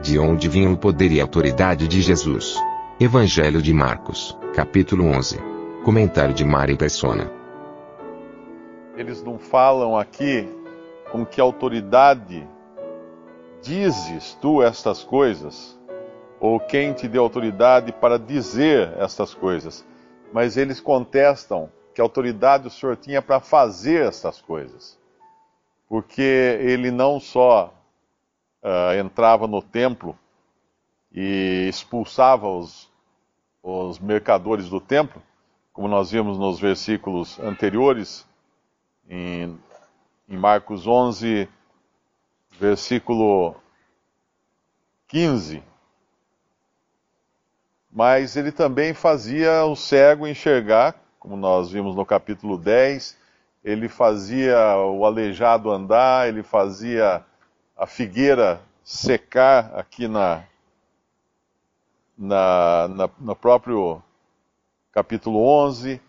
De onde vinha o poder e autoridade de Jesus? Evangelho de Marcos, capítulo 11. Comentário de Mari Persona. Eles não falam aqui com que autoridade dizes tu estas coisas? Ou quem te deu autoridade para dizer estas coisas? Mas eles contestam que autoridade o Senhor tinha para fazer estas coisas. Porque ele não só uh, entrava no templo e expulsava os, os mercadores do templo, como nós vimos nos versículos anteriores, em, em Marcos 11, versículo 15. Mas ele também fazia o cego enxergar, como nós vimos no capítulo 10, ele fazia o aleijado andar, ele fazia a figueira secar aqui na, na, na, no próprio capítulo 11.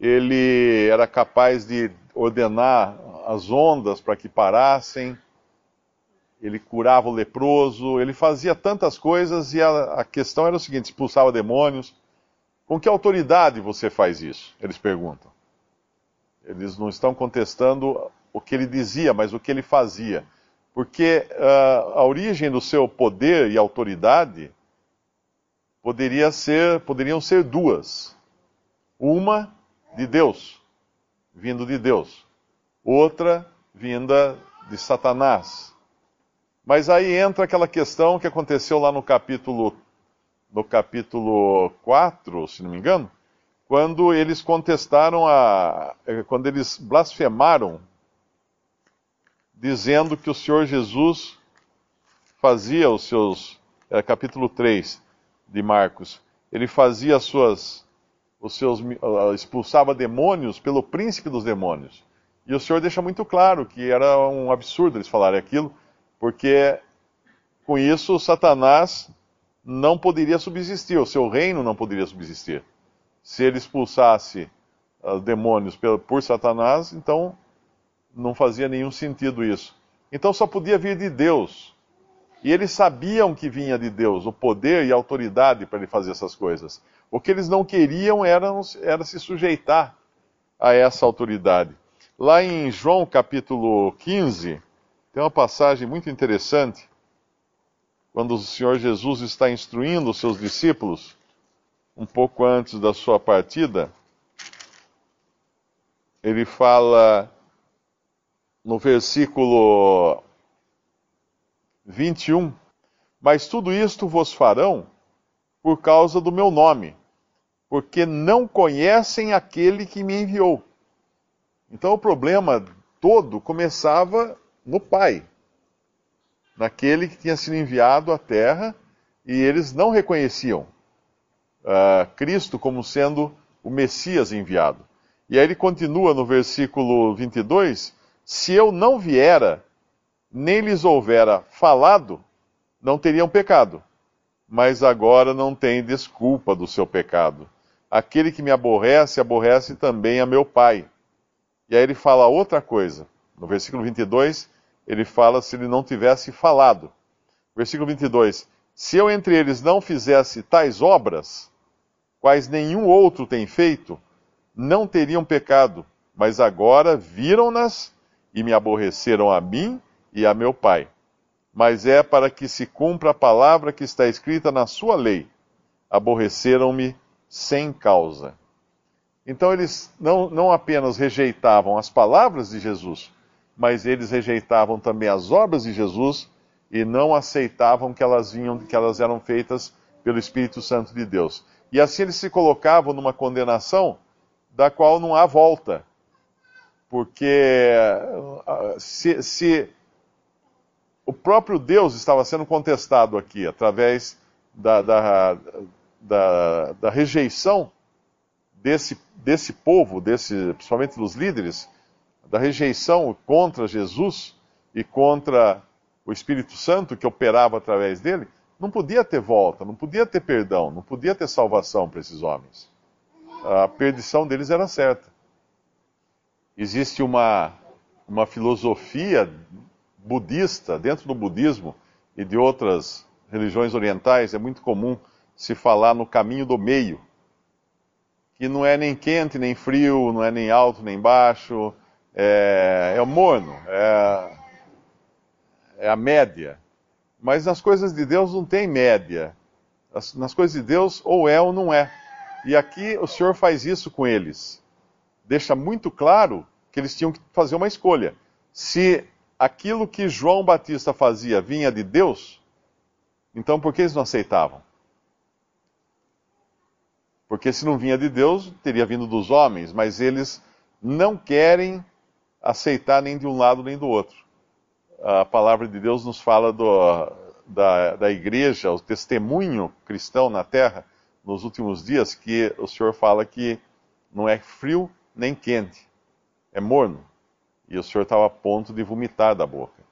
Ele era capaz de ordenar as ondas para que parassem ele curava o leproso, ele fazia tantas coisas e a, a, questão era o seguinte: expulsava demônios. Com que autoridade você faz isso? Eles perguntam. Eles não estão contestando o que ele dizia, mas o que ele fazia. Porque uh, a origem do seu poder e autoridade poderia ser, poderiam ser duas. Uma de Deus, vindo de Deus. Outra vinda de Satanás, mas aí entra aquela questão que aconteceu lá no capítulo no capítulo 4, se não me engano, quando eles contestaram a quando eles blasfemaram dizendo que o Senhor Jesus fazia os seus é, capítulo 3 de Marcos, ele fazia as suas os seus expulsava demônios pelo príncipe dos demônios. E o Senhor deixa muito claro que era um absurdo eles falarem aquilo porque com isso Satanás não poderia subsistir, o seu reino não poderia subsistir. Se ele expulsasse uh, demônios por Satanás, então não fazia nenhum sentido isso. Então só podia vir de Deus. E eles sabiam que vinha de Deus o poder e a autoridade para ele fazer essas coisas. O que eles não queriam era, era se sujeitar a essa autoridade. Lá em João capítulo 15, tem uma passagem muito interessante, quando o Senhor Jesus está instruindo os seus discípulos, um pouco antes da sua partida, ele fala no versículo 21, mas tudo isto vos farão por causa do meu nome, porque não conhecem aquele que me enviou. Então o problema todo começava no Pai, naquele que tinha sido enviado à terra, e eles não reconheciam uh, Cristo como sendo o Messias enviado. E aí ele continua no versículo 22: Se eu não viera, nem lhes houvera falado, não teriam pecado. Mas agora não tem desculpa do seu pecado. Aquele que me aborrece, aborrece também a meu Pai. E aí ele fala outra coisa. No versículo 22, ele fala se ele não tivesse falado. Versículo 22: Se eu entre eles não fizesse tais obras, quais nenhum outro tem feito, não teriam pecado, mas agora viram-nas e me aborreceram a mim e a meu Pai. Mas é para que se cumpra a palavra que está escrita na sua lei: aborreceram-me sem causa. Então eles não, não apenas rejeitavam as palavras de Jesus, mas eles rejeitavam também as obras de Jesus e não aceitavam que elas vinham, que elas eram feitas pelo Espírito Santo de Deus. E assim eles se colocavam numa condenação da qual não há volta. Porque uh, se, se o próprio Deus estava sendo contestado aqui através da, da, da, da rejeição desse, desse povo, desse, principalmente dos líderes, da rejeição contra Jesus e contra o Espírito Santo que operava através dele, não podia ter volta, não podia ter perdão, não podia ter salvação para esses homens. A perdição deles era certa. Existe uma, uma filosofia budista, dentro do budismo e de outras religiões orientais, é muito comum se falar no caminho do meio, que não é nem quente nem frio, não é nem alto nem baixo, é, é o morno, é, é a média. Mas nas coisas de Deus não tem média. Nas coisas de Deus, ou é ou não é. E aqui o Senhor faz isso com eles. Deixa muito claro que eles tinham que fazer uma escolha. Se aquilo que João Batista fazia vinha de Deus, então por que eles não aceitavam? Porque se não vinha de Deus, teria vindo dos homens, mas eles não querem aceitar nem de um lado nem do outro. A palavra de Deus nos fala do, da, da igreja, o testemunho cristão na terra, nos últimos dias, que o Senhor fala que não é frio nem quente, é morno. E o Senhor estava a ponto de vomitar da boca.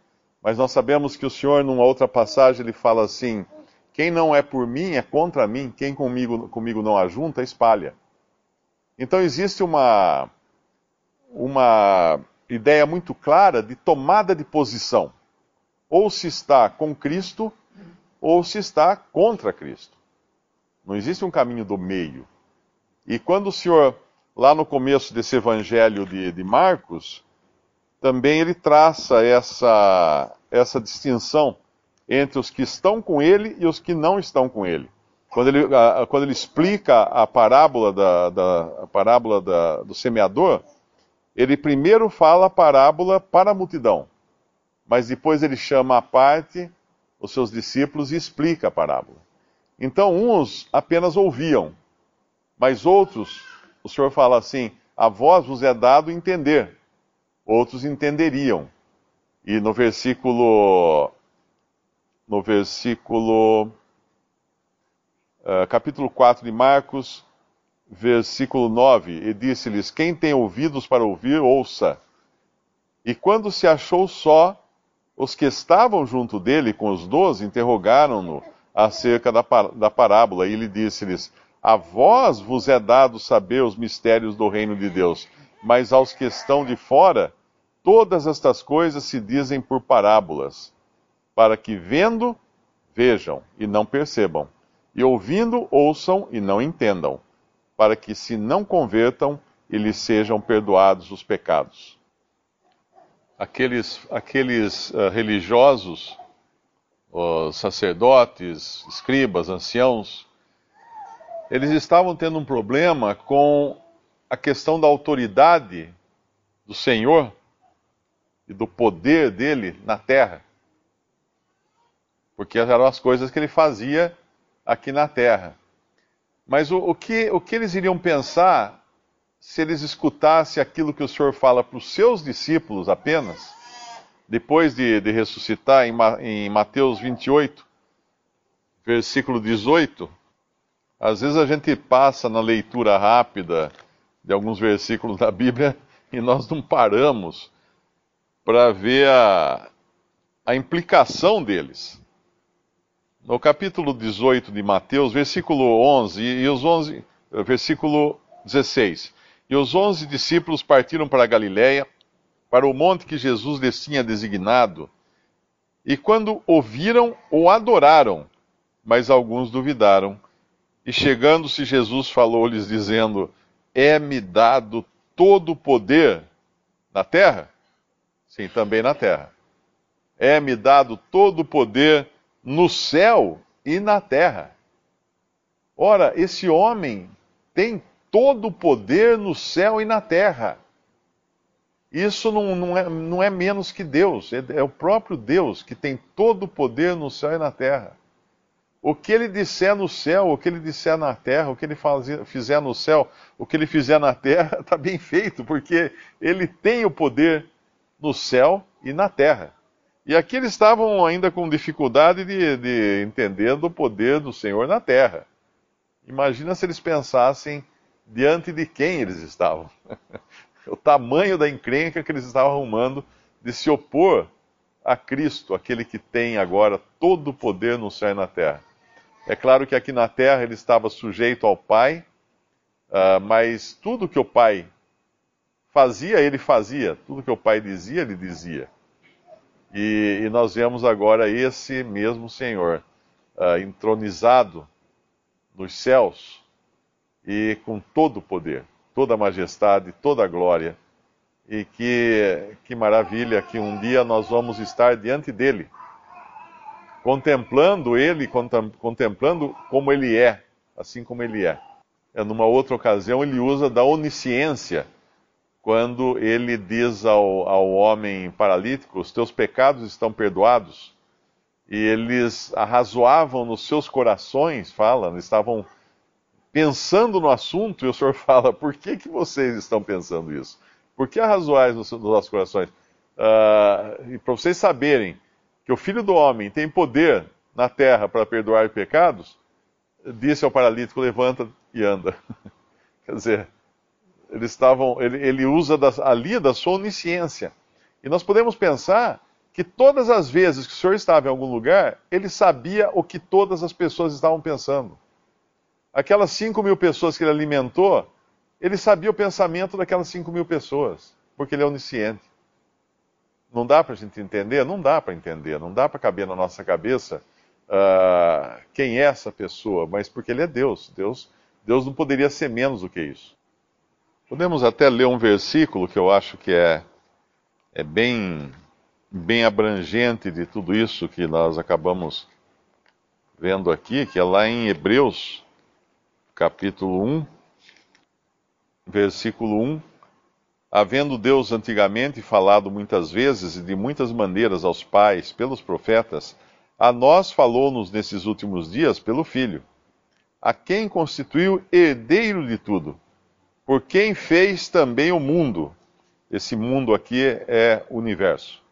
Mas nós sabemos que o Senhor, numa outra passagem, ele fala assim: quem não é por mim é contra mim, quem comigo, comigo não ajunta, espalha. Então existe uma, uma ideia muito clara de tomada de posição. Ou se está com Cristo, ou se está contra Cristo. Não existe um caminho do meio. E quando o Senhor, lá no começo desse evangelho de, de Marcos, também ele traça essa, essa distinção entre os que estão com ele e os que não estão com ele. Quando ele, a, quando ele explica a parábola, da, da a parábola da, do semeador, ele primeiro fala a parábola para a multidão, mas depois ele chama à parte os seus discípulos e explica a parábola. Então, uns apenas ouviam, mas outros, o Senhor fala assim: a vós vos é dado entender outros entenderiam. E no versículo no versículo uh, capítulo 4 de Marcos, versículo 9, e disse-lhes: Quem tem ouvidos para ouvir, ouça. E quando se achou só, os que estavam junto dele com os doze interrogaram-no acerca da, da parábola, e ele disse-lhes: A vós vos é dado saber os mistérios do reino de Deus mas aos que estão de fora, todas estas coisas se dizem por parábolas, para que vendo, vejam e não percebam, e ouvindo, ouçam e não entendam, para que se não convertam e lhes sejam perdoados os pecados. Aqueles, aqueles uh, religiosos, os sacerdotes, escribas, anciãos, eles estavam tendo um problema com a questão da autoridade do Senhor e do poder dele na terra. Porque eram as coisas que ele fazia aqui na terra. Mas o, o, que, o que eles iriam pensar se eles escutassem aquilo que o Senhor fala para os seus discípulos apenas, depois de, de ressuscitar em, em Mateus 28, versículo 18? Às vezes a gente passa na leitura rápida de alguns versículos da Bíblia e nós não paramos para ver a, a implicação deles. No capítulo 18 de Mateus, versículo 11 e os 11, versículo 16. E os onze discípulos partiram para a Galiléia, para o monte que Jesus lhes tinha designado. E quando ouviram, o adoraram, mas alguns duvidaram. E chegando-se, Jesus falou-lhes, dizendo: é-me dado todo o poder na terra? Sim, também na terra. É-me dado todo o poder no céu e na terra. Ora, esse homem tem todo o poder no céu e na terra. Isso não, não, é, não é menos que Deus, é, é o próprio Deus que tem todo o poder no céu e na terra. O que ele disser no céu, o que ele disser na terra, o que ele fizer no céu, o que ele fizer na terra, está bem feito, porque ele tem o poder no céu e na terra. E aqui eles estavam ainda com dificuldade de, de entender do poder do Senhor na terra. Imagina se eles pensassem diante de quem eles estavam. o tamanho da encrenca que eles estavam arrumando de se opor a Cristo, aquele que tem agora todo o poder no céu e na terra. É claro que aqui na terra ele estava sujeito ao Pai, uh, mas tudo que o Pai fazia, ele fazia. Tudo que o Pai dizia, ele dizia. E, e nós vemos agora esse mesmo Senhor uh, entronizado nos céus e com todo o poder, toda a majestade, toda a glória. E que, que maravilha que um dia nós vamos estar diante dele contemplando ele, contemplando como ele é, assim como ele é. é. Numa outra ocasião, ele usa da onisciência, quando ele diz ao, ao homem paralítico: Os teus pecados estão perdoados. E eles arrazoavam nos seus corações, fala, estavam pensando no assunto, e o Senhor fala: Por que, que vocês estão pensando isso? Por que arrazoais nos, nos nossos corações? Uh, e para vocês saberem que o Filho do Homem tem poder na terra para perdoar pecados, disse ao paralítico: levanta e anda. Quer dizer, eles estavam, ele, ele usa das, ali da sua onisciência. E nós podemos pensar que todas as vezes que o Senhor estava em algum lugar, ele sabia o que todas as pessoas estavam pensando. Aquelas 5 mil pessoas que ele alimentou, ele sabia o pensamento daquelas 5 mil pessoas, porque ele é onisciente. Não dá para a gente entender? Não dá para entender, não dá para caber na nossa cabeça uh, quem é essa pessoa, mas porque ele é Deus. Deus. Deus não poderia ser menos do que isso. Podemos até ler um versículo que eu acho que é, é bem, bem abrangente de tudo isso que nós acabamos vendo aqui, que é lá em Hebreus, capítulo 1, versículo 1 Havendo Deus antigamente falado muitas vezes e de muitas maneiras aos pais pelos profetas, a nós falou-nos nesses últimos dias pelo Filho, a quem constituiu herdeiro de tudo, por quem fez também o mundo. Esse mundo aqui é o universo.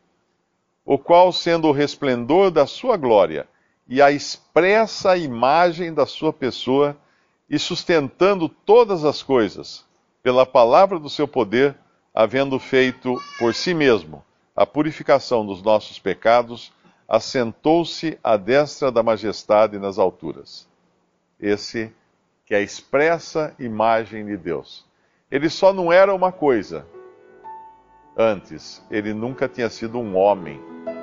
O qual, sendo o resplendor da sua glória e a expressa imagem da sua pessoa, e sustentando todas as coisas, pela palavra do seu poder, havendo feito por si mesmo a purificação dos nossos pecados, assentou-se à destra da majestade nas alturas. Esse que é a expressa imagem de Deus. Ele só não era uma coisa. Antes, ele nunca tinha sido um homem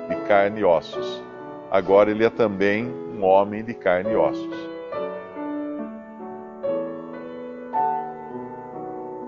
de carne e ossos. Agora ele é também um homem de carne e ossos.